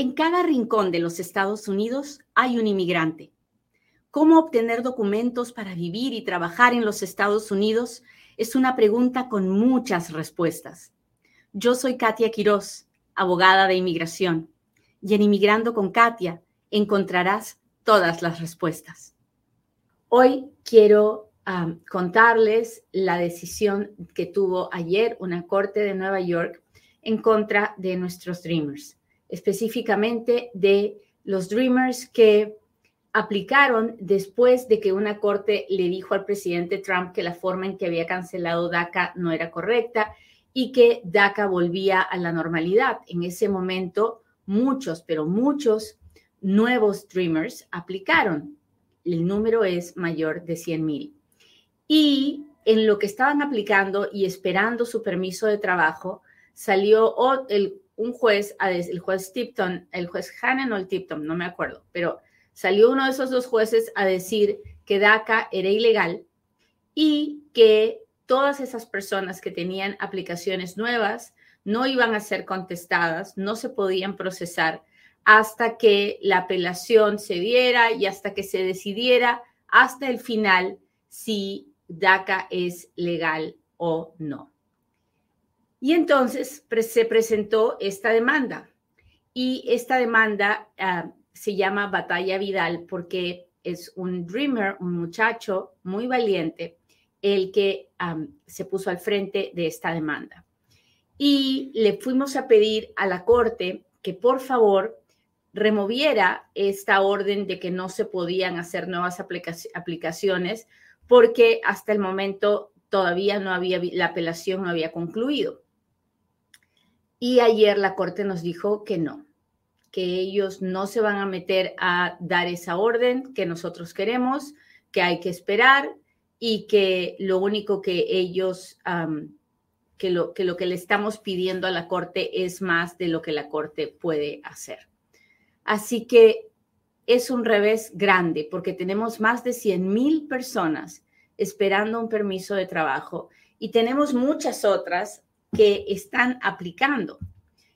En cada rincón de los Estados Unidos hay un inmigrante. ¿Cómo obtener documentos para vivir y trabajar en los Estados Unidos? Es una pregunta con muchas respuestas. Yo soy Katia Quiroz, abogada de inmigración, y en Inmigrando con Katia encontrarás todas las respuestas. Hoy quiero contarles la decisión que tuvo ayer una corte de Nueva York en contra de nuestros Dreamers específicamente de los Dreamers que aplicaron después de que una corte le dijo al presidente Trump que la forma en que había cancelado DACA no era correcta y que DACA volvía a la normalidad. En ese momento, muchos, pero muchos nuevos Dreamers aplicaron. El número es mayor de 100 mil. Y en lo que estaban aplicando y esperando su permiso de trabajo, salió el un juez, el juez Tipton, el juez Hannon o el Tipton, no me acuerdo, pero salió uno de esos dos jueces a decir que DACA era ilegal y que todas esas personas que tenían aplicaciones nuevas no iban a ser contestadas, no se podían procesar hasta que la apelación se diera y hasta que se decidiera hasta el final si DACA es legal o no. Y entonces se presentó esta demanda. Y esta demanda ah, se llama Batalla Vidal porque es un dreamer, un muchacho muy valiente, el que se puso al frente de esta demanda. Y le fuimos a pedir a la corte que por favor removiera esta orden de que no se podían hacer nuevas aplicaciones porque hasta el momento todavía no había, la apelación no había concluido. Y ayer la Corte nos dijo que no, que ellos no se van a meter a dar esa orden que nosotros queremos, que hay que esperar y que lo único que ellos, que, lo, que lo que le estamos pidiendo a la Corte es más de lo que la Corte puede hacer. Así que es un revés grande porque tenemos más de 100 mil personas esperando un permiso de trabajo y tenemos muchas otras que están aplicando.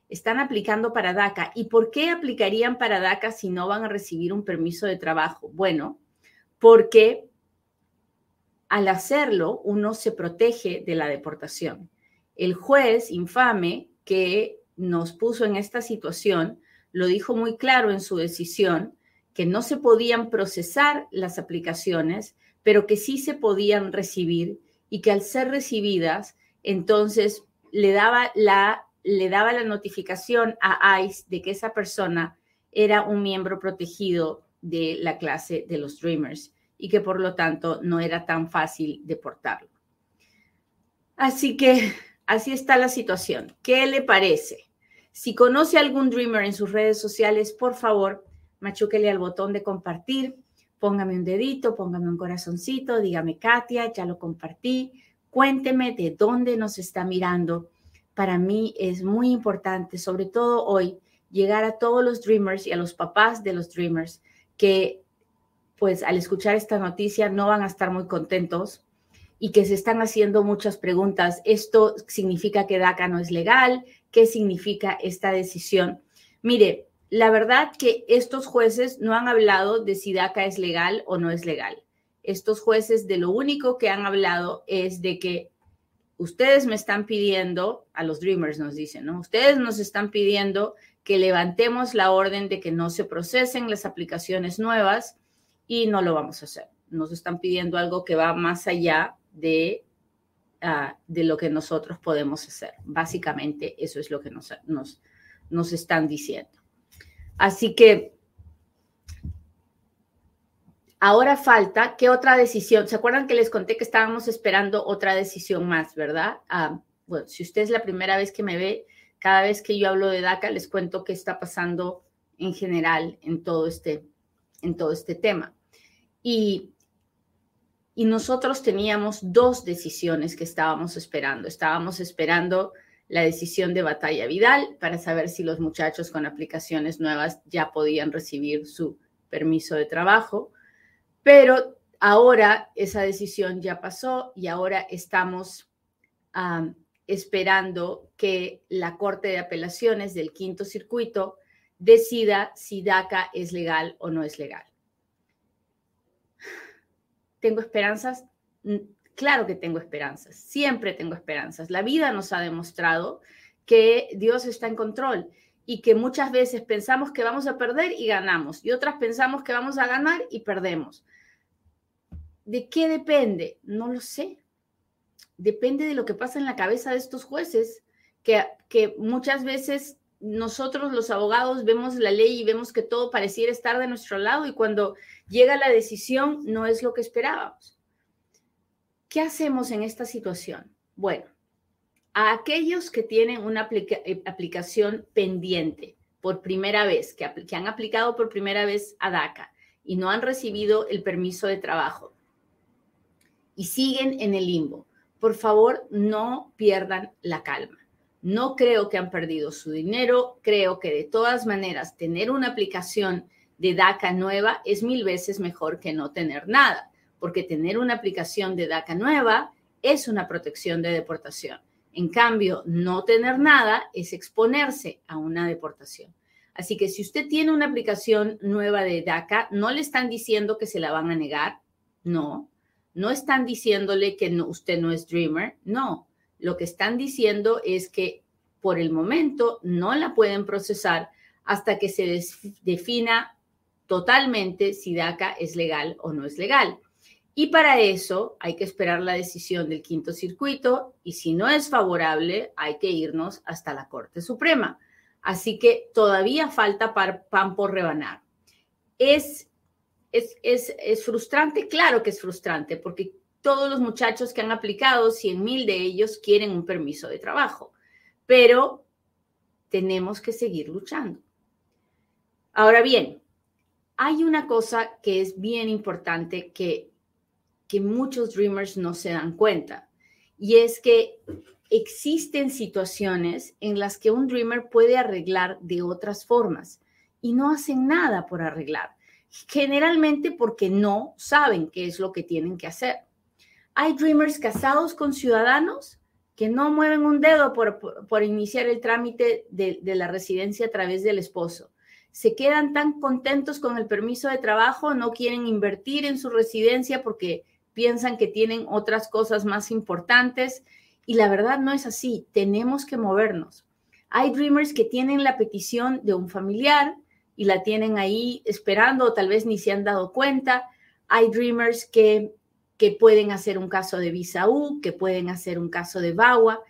Están aplicando para DACA. ¿Y por qué aplicarían para DACA si no van a recibir un permiso de trabajo? Bueno, porque al hacerlo uno se protege de la deportación. El juez infame que nos puso en esta situación lo dijo muy claro en su decisión que no se podían procesar las aplicaciones, pero que sí se podían recibir y que al ser recibidas, entonces le daba la, le daba la notificación a ICE de que esa persona era un miembro protegido de la clase de los Dreamers y que por lo tanto no era tan fácil deportarlo. Así que así está la situación. ¿Qué le parece? Si conoce algún Dreamer en sus redes sociales, por favor, machúquele al botón de compartir, póngame un dedito, póngame un corazoncito, dígame Katia, ya lo compartí, Cuénteme de dónde nos está mirando. Para mí es muy importante, sobre todo hoy, llegar a todos los dreamers y a los papás de los dreamers que pues al escuchar esta noticia no van a estar muy contentos y que se están haciendo muchas preguntas. ¿Esto significa que DACA no es legal? ¿Qué significa esta decisión? Mire, la verdad que estos jueces no han hablado de si DACA es legal o no es legal estos jueces de lo único que han hablado es de que ustedes me están pidiendo, a los Dreamers nos dicen, ¿no? Ustedes nos están pidiendo que levantemos la orden de que no se procesen las aplicaciones nuevas y no lo vamos a hacer. Nos están pidiendo algo que va más allá de, ah, de lo que nosotros podemos hacer. Básicamente eso es lo que nos, nos, nos están diciendo. Así que Ahora falta, ¿qué otra decisión? ¿Se acuerdan que les conté que estábamos esperando otra decisión más, verdad? Ah, bueno, si usted es la primera vez que me ve, cada vez que yo hablo de DACA, les cuento qué está pasando en general en todo este, en todo este tema. Y, y nosotros teníamos dos decisiones que estábamos esperando. Estábamos esperando la decisión de Batalla Vidal para saber si los muchachos con aplicaciones nuevas ya podían recibir su permiso de trabajo pero ahora esa decisión ya pasó y ahora estamos esperando que la Corte de Apelaciones del Quinto Circuito decida si DACA es legal o no es legal. ¿Tengo esperanzas? Mm, claro que tengo esperanzas, siempre tengo esperanzas. La vida nos ha demostrado que Dios está en control y que muchas veces pensamos que vamos a perder y ganamos y otras pensamos que vamos a ganar y perdemos. ¿De qué depende? No lo sé. Depende de lo que pasa en la cabeza de estos jueces, que, que muchas veces nosotros los abogados vemos la ley y vemos que todo pareciera estar de nuestro lado y cuando llega la decisión no es lo que esperábamos. ¿Qué hacemos en esta situación? Bueno, a aquellos que tienen una eh, aplicación pendiente por primera vez, que, que han aplicado por primera vez a DACA y no han recibido el permiso de trabajo y siguen en el limbo, por favor no pierdan la calma. No creo que han perdido su dinero, creo que de todas maneras tener una aplicación de DACA nueva es mil veces mejor que no tener nada, porque tener una aplicación de DACA nueva es una protección de deportación. En cambio, no tener nada es exponerse a una deportación. Así que si usted tiene una aplicación nueva de DACA, no le están diciendo que se la van a negar, no. No están diciéndole que usted no es Dreamer, no. Lo que están diciendo es que por el momento no la pueden procesar hasta que se defina totalmente si DACA es legal o no es legal. Y para eso hay que esperar la decisión del quinto circuito y si no es favorable hay que irnos hasta la Corte Suprema. Así que todavía falta pan por rebanar. ¿Es, es, es, es frustrante? Claro que es frustrante porque todos los muchachos que han aplicado, 100 mil de ellos quieren un permiso de trabajo, pero tenemos que seguir luchando. Ahora bien, hay una cosa que es bien importante que que muchos dreamers no se dan cuenta. Y es que existen situaciones en las que un dreamer puede arreglar de otras formas y no hacen nada por arreglar, generalmente porque no saben qué es lo que tienen que hacer. Hay dreamers casados con ciudadanos que no mueven un dedo por, iniciar el trámite de, de la residencia a través del esposo se quedan tan contentos con el permiso de trabajo, no quieren invertir en su residencia porque piensan que tienen otras cosas más importantes y la verdad no es así, tenemos que movernos. Hay dreamers que tienen la petición de un familiar y la tienen ahí esperando o tal vez ni se han dado cuenta. Hay dreamers que, que pueden hacer un caso de visa U, que pueden hacer un caso de VAWA.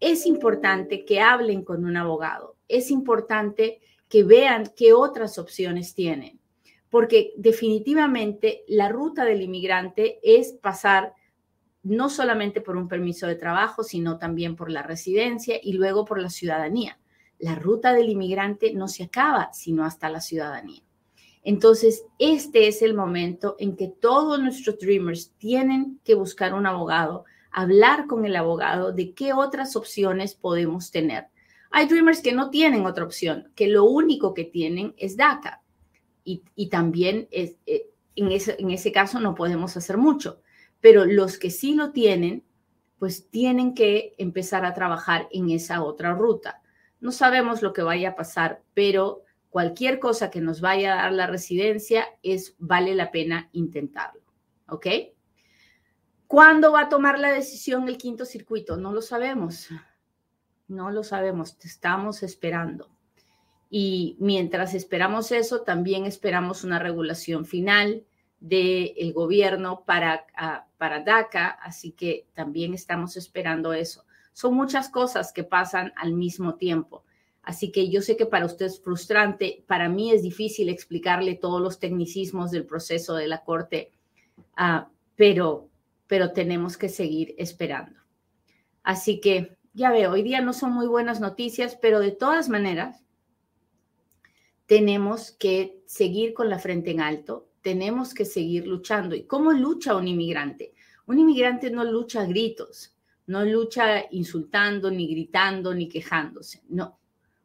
Es importante que hablen con un abogado. Es importante que vean qué otras opciones tienen porque definitivamente la ruta del inmigrante es pasar no solamente por un permiso de trabajo, sino también por la residencia y luego por la ciudadanía. La ruta del inmigrante no se acaba sino hasta la ciudadanía. Entonces, este es el momento en que todos nuestros dreamers tienen que buscar un abogado, hablar con el abogado de qué otras opciones podemos tener. Hay dreamers que no tienen otra opción, que lo único que tienen es DACA y, también es, eh, en, ese, en ese caso no podemos hacer mucho, pero los que sí lo tienen, pues tienen que empezar a trabajar en esa otra ruta. No sabemos lo que vaya a pasar, pero cualquier cosa que nos vaya a dar la residencia es vale la pena intentarlo, ¿ok? ¿Cuándo va a tomar la decisión el quinto circuito? No lo sabemos. No lo sabemos, estamos esperando. Y mientras esperamos eso, también esperamos una regulación final del gobierno para, ah, para DACA, así que también estamos esperando eso. Son muchas cosas que pasan al mismo tiempo. Así que yo sé que para usted es frustrante, para mí es difícil explicarle todos los tecnicismos del proceso de la Corte, ah, pero, pero tenemos que seguir esperando. Así que ya veo, hoy día no son muy buenas noticias, pero de todas maneras, tenemos que seguir con la frente en alto, tenemos que seguir luchando. ¿Y cómo lucha un inmigrante? Un inmigrante no lucha a gritos, no lucha insultando, ni gritando, ni quejándose. No,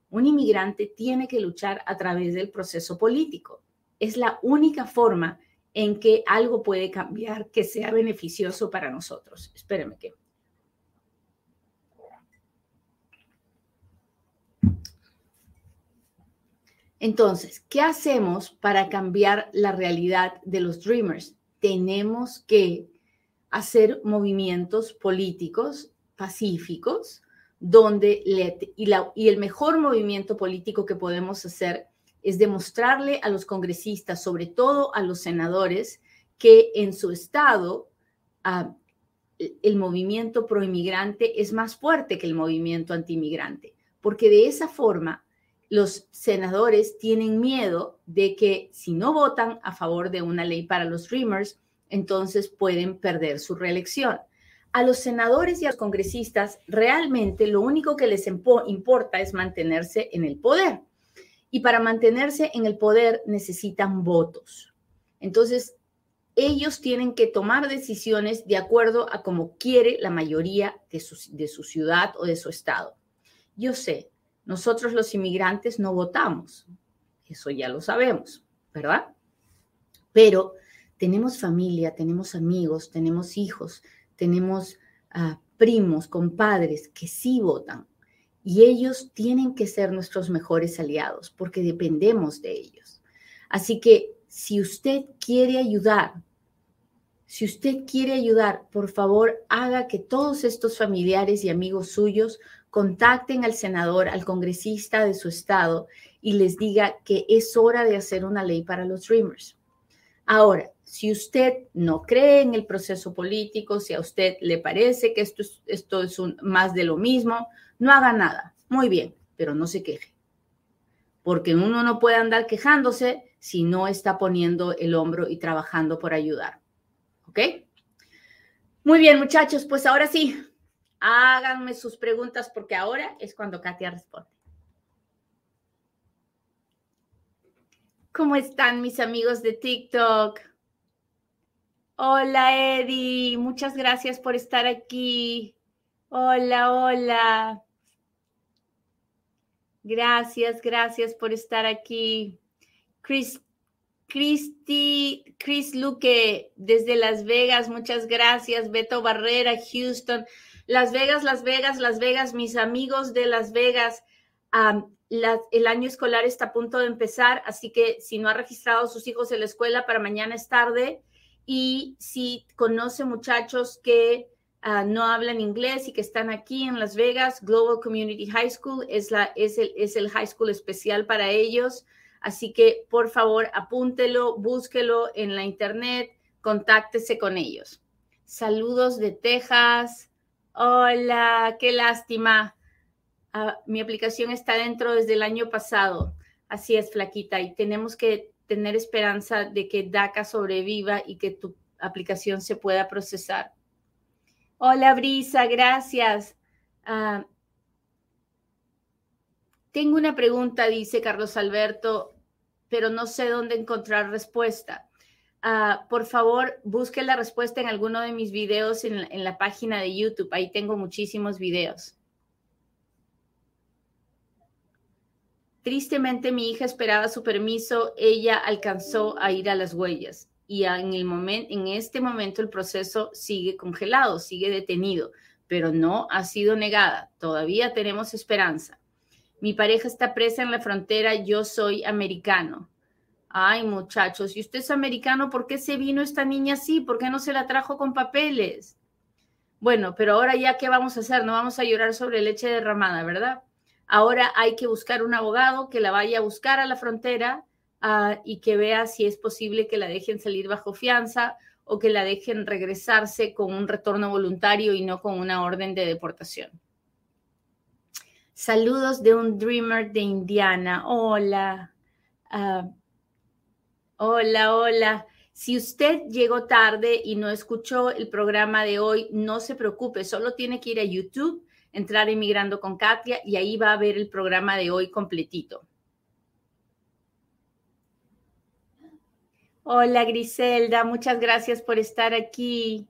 un inmigrante tiene que luchar a través del proceso político. Es la única forma en que algo puede cambiar que sea beneficioso para nosotros. Espéreme que Entonces, ¿qué hacemos para cambiar la realidad de los Dreamers? Tenemos que hacer movimientos políticos pacíficos, donde y, el mejor movimiento político que podemos hacer es demostrarle a los congresistas, sobre todo a los senadores, que en su estado ah, el movimiento proinmigrante es más fuerte que el movimiento antimigrante, porque de esa forma los senadores tienen miedo de que si no votan a favor de una ley para los Dreamers, entonces pueden perder su reelección. A los senadores y a los congresistas realmente lo único que les importa es mantenerse en el poder. Y para mantenerse en el poder necesitan votos. Entonces, ellos tienen que tomar decisiones de acuerdo a como quiere la mayoría de su, de su ciudad o de su estado. Yo sé, nosotros los inmigrantes no votamos, eso ya lo sabemos, ¿verdad? Pero tenemos familia, tenemos amigos, tenemos hijos, tenemos uh, primos, compadres que sí votan y ellos tienen que ser nuestros mejores aliados porque dependemos de ellos. Así que si usted quiere ayudar, si usted quiere ayudar, por favor, haga que todos estos familiares y amigos suyos contacten al senador, al congresista de su estado y les diga que es hora de hacer una ley para los Dreamers. Ahora, si usted no cree en el proceso político, si a usted le parece que esto es, más de lo mismo, no haga nada. Muy bien, pero no se queje. Porque uno no puede andar quejándose si no está poniendo el hombro y trabajando por ayudar. ¿Ok? Muy bien, muchachos, pues ahora sí, háganme sus preguntas porque ahora es cuando Katia responde. ¿Cómo están mis amigos de TikTok? Hola Eddie, muchas gracias por estar aquí. Hola, hola. Gracias, gracias por estar aquí. Chris, Cristi, Chris Luque desde Las Vegas, muchas gracias. Beto Barrera, Houston. Las Vegas, Las Vegas, Las Vegas, mis amigos de Las Vegas. El año escolar está a punto de empezar, así que si no ha registrado a sus hijos en la escuela, para mañana es tarde. Y si conoce muchachos que ah, no hablan inglés y que están aquí en Las Vegas, Global Community High School es, el, es el high school especial para ellos. Así que por favor apúntelo, búsquelo en la internet, contáctese con ellos. Saludos de Texas. Hola, qué lástima. Ah, mi aplicación está dentro desde el año pasado. Así es, flaquita, y tenemos que tener esperanza de que DACA sobreviva y que tu aplicación se pueda procesar. Hola, Brisa, gracias. Ah, tengo una pregunta, dice Carlos Alberto, pero no sé dónde encontrar respuesta. Ah, por favor, busque la respuesta en alguno de mis videos en, en la página de YouTube. Ahí tengo muchísimos videos. Tristemente mi hija esperaba su permiso, ella alcanzó a ir a las huellas y en, el en este momento el proceso sigue congelado, sigue detenido, pero no ha sido negada. Todavía tenemos esperanza. Mi pareja está presa en la frontera, yo soy americano. Ay, muchachos, si usted es americano, ¿por qué se vino esta niña así? ¿Por qué no se la trajo con papeles? Bueno, pero ahora ya, ¿qué vamos a hacer? No vamos a llorar sobre leche derramada, ¿verdad? Ahora hay que buscar un abogado que la vaya a buscar a la frontera ah, y que vea si es posible que la dejen salir bajo fianza o que la dejen regresarse con un retorno voluntario y no con una orden de deportación. Saludos de un dreamer de Indiana. Hola. Ah, hola, hola. Si usted llegó tarde y no escuchó el programa de hoy, no se preocupe, solo tiene que ir a YouTube, entrar Inmigrando con Katia y ahí va a ver el programa de hoy completito. Hola Griselda, muchas gracias por estar aquí.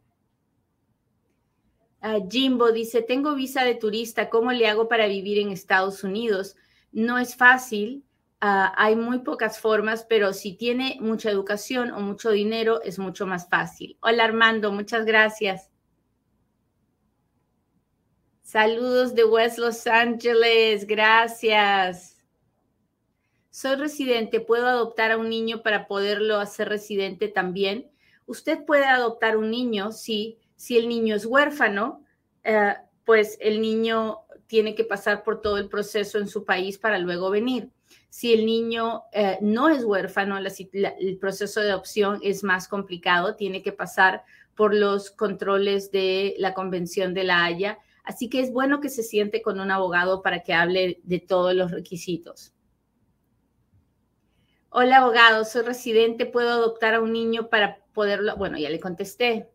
Ah, Jimbo dice, tengo visa de turista, ¿cómo le hago para vivir en Estados Unidos? No es fácil, ah, hay muy pocas formas, pero si tiene mucha educación o mucho dinero es mucho más fácil. Hola Armando, muchas gracias. Saludos de West Los Angeles, gracias. soy residente, ¿puedo adoptar a un niño para poderlo hacer residente también? Usted puede adoptar un niño si, si el niño es huérfano, eh, pues el niño tiene que pasar por todo el proceso en su país para luego venir. Si el niño eh, no es huérfano, el proceso de adopción es más complicado, tiene que pasar por los controles de la Convención de la Haya. Así que es bueno que se siente con un abogado para que hable de todos los requisitos. Hola, abogado, soy residente, ¿puedo adoptar a un niño para poderlo? Bueno, ya le contesté.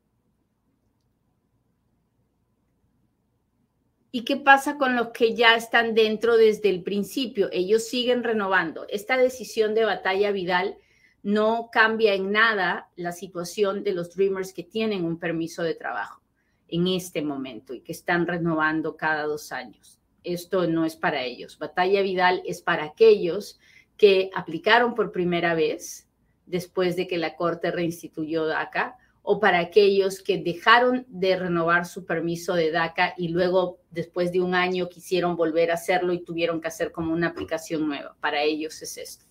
¿Y qué pasa con los que ya están dentro desde el principio? Ellos siguen renovando. Esta decisión de batalla Vidal no cambia en nada la situación de los Dreamers que tienen un permiso de trabajo en este momento y que están renovando cada dos años. Esto no es para ellos. Batalla Vidal es para aquellos que aplicaron por primera vez después de que la Corte reinstituyó DACA o para aquellos que dejaron de renovar su permiso de DACA y luego después de un año quisieron volver a hacerlo y tuvieron que hacer como una aplicación nueva. Para ellos es esto.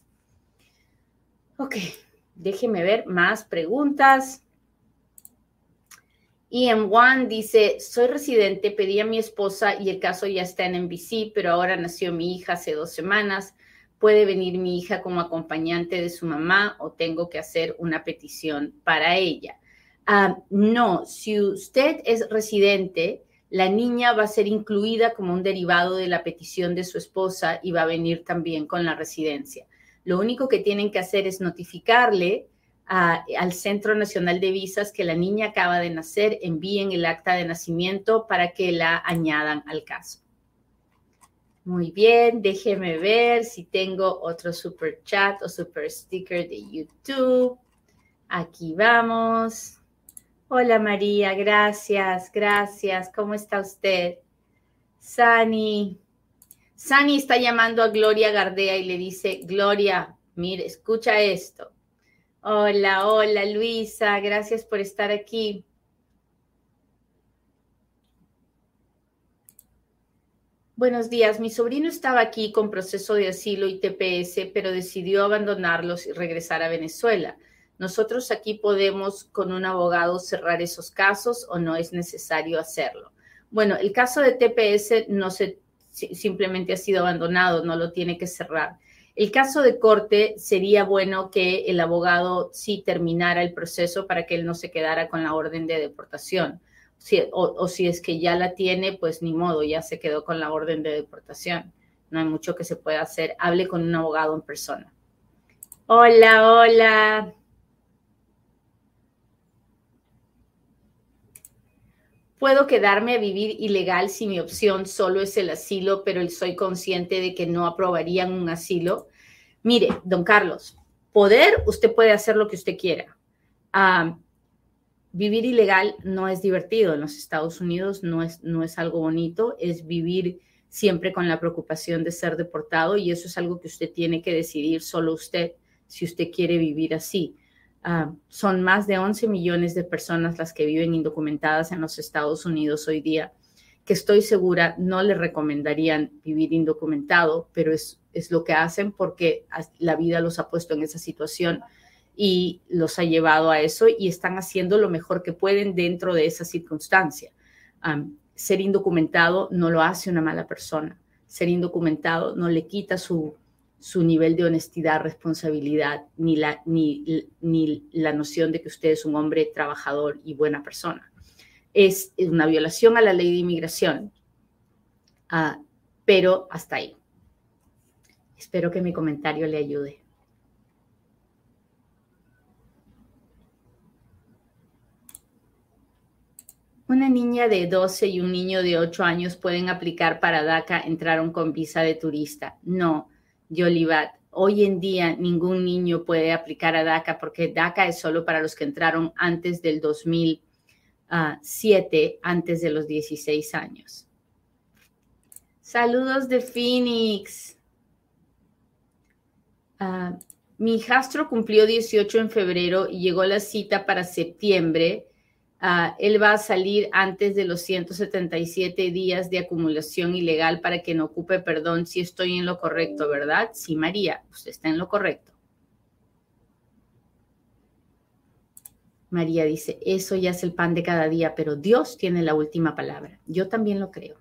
Ok, déjeme ver más preguntas. Ian Juan dice, soy residente, pedí a mi esposa y el caso ya está en NBC, pero ahora nació mi hija hace dos semanas puede venir mi hija como acompañante de su mamá o tengo que hacer una petición para ella. Ah, no, si usted es residente, la niña va a ser incluida como un derivado de la petición de su esposa y va a venir también con la residencia. Lo único que tienen que hacer es notificarle al Centro Nacional de Visas que la niña acaba de nacer, envíen el acta de nacimiento para que la añadan al caso. Muy bien, déjeme ver si tengo otro super chat o super sticker de YouTube. Aquí vamos. Hola María, gracias, gracias. ¿Cómo está usted? Sani. Sani está llamando a Gloria Gardea y le dice, Gloria, mire, escucha esto. Hola, hola Luisa, gracias por estar aquí. Buenos días. Mi sobrino estaba aquí con proceso de asilo y TPS, pero decidió abandonarlos y regresar a Venezuela. Nosotros aquí podemos con un abogado cerrar esos casos o no es necesario hacerlo. Bueno, el caso de TPS no se simplemente ha sido abandonado, no lo tiene que cerrar. El caso de corte sería bueno que el abogado sí terminara el proceso para que él no se quedara con la orden de deportación o, si es que ya la tiene, pues ni modo, ya se quedó con la orden de deportación. No hay mucho que se pueda hacer. Hable con un abogado en persona. Hola, hola. Puedo quedarme a vivir ilegal si mi opción solo es el asilo, pero soy consciente de que no aprobarían un asilo. Mire, don Carlos, poder, usted puede hacer lo que usted quiera. Ah, vivir ilegal no es divertido en los Estados Unidos, no es, no es algo bonito, es vivir siempre con la preocupación de ser deportado y eso es algo que usted tiene que decidir solo usted si usted quiere vivir así. Ah, son más de 11 millones de personas las que viven indocumentadas en los Estados Unidos hoy día, que estoy segura no le recomendarían vivir indocumentado, pero es, es lo que hacen porque la vida los ha puesto en esa situación y los ha llevado a eso y están haciendo lo mejor que pueden dentro de esa circunstancia. ser indocumentado no lo hace una mala persona. Ser indocumentado no le quita su, su nivel de honestidad, responsabilidad, ni la, ni, ni la noción de que usted es un hombre trabajador y buena persona. Es una violación a la ley de inmigración, ah, pero hasta ahí. Espero que mi comentario le ayude. Una niña de 12 y un niño de 8 años pueden aplicar para DACA, entraron con visa de turista. No, Yolivat, hoy en día ningún niño puede aplicar a DACA porque DACA es solo para los que entraron antes del 2007, antes de los 16 años. Saludos de Phoenix. Ah, mi hijastro cumplió 18 en febrero y llegó la cita para septiembre Ah, él va a salir antes de los 177 días de acumulación ilegal para que no ocupe perdón si estoy en lo correcto, ¿verdad? Sí, María, usted está en lo correcto. María dice, eso ya es el pan de cada día, pero Dios tiene la última palabra. Yo también lo creo.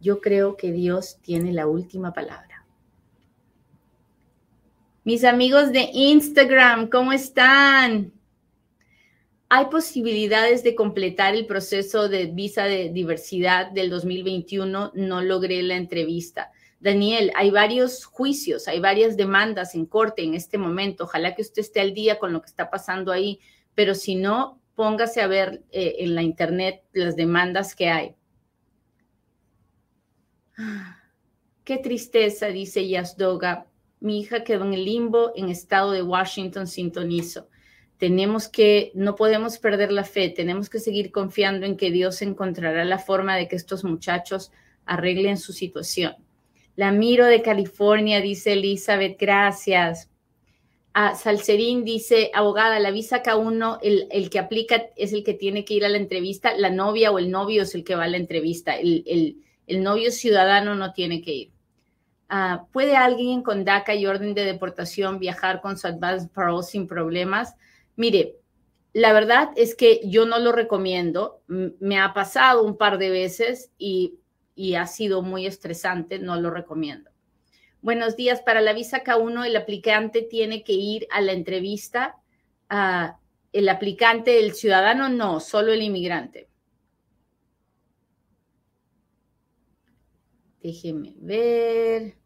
Yo creo que Dios tiene la última palabra. Mis amigos de Instagram, ¿cómo están? ¿Hay posibilidades de completar el proceso de visa de diversidad del 2021? No logré la entrevista. Daniel, hay varios juicios, hay varias demandas en corte en este momento. Ojalá que usted esté al día con lo que está pasando ahí, pero si no, póngase a ver eh, en la internet las demandas que hay. Qué tristeza, dice Yasdoga. Mi hija quedó en el limbo en estado de Washington, sintonizo tenemos que, no podemos perder la fe, tenemos que seguir confiando en que Dios encontrará la forma de que estos muchachos arreglen su situación. La miro de California, dice Elizabeth, gracias. A Salcerín dice, abogada, la visa K1, el, el, que aplica es el que tiene que ir a la entrevista, la novia o el novio es el que va a la entrevista, el, el, el novio ciudadano no tiene que ir. Uh, ¿Puede alguien con DACA y orden de deportación viajar con su advance parole sin problemas? Mire, la verdad es que yo no lo recomiendo. Me ha pasado un par de veces y, ha sido muy estresante. No lo recomiendo. Buenos días. Para la visa K1, el aplicante tiene que ir a la entrevista. el aplicante, el ciudadano, no, solo el inmigrante. Déjeme ver.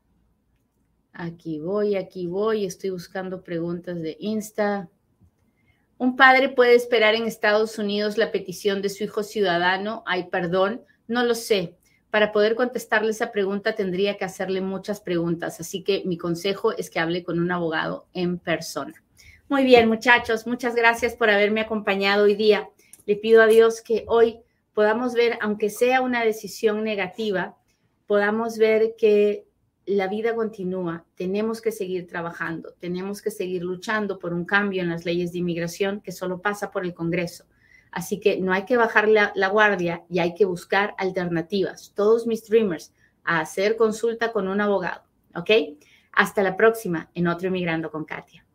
Aquí voy, aquí voy. Estoy buscando preguntas de Insta. Un padre puede esperar en Estados Unidos la petición de su hijo ciudadano. Hay perdón, no lo sé. Para poder contestarle esa pregunta tendría que hacerle muchas preguntas, así que mi consejo es que hable con un abogado en persona. Muy bien, muchachos, muchas gracias por haberme acompañado hoy día. Le pido a Dios que hoy podamos ver, aunque sea una decisión negativa, podamos ver que la vida continúa, tenemos que seguir trabajando, tenemos que seguir luchando por un cambio en las leyes de inmigración que solo pasa por el Congreso. Así que no hay que bajar la, guardia y hay que buscar alternativas. Todos mis streamers a hacer consulta con un abogado, ¿ok? Hasta la próxima en otro Inmigrando con Katia.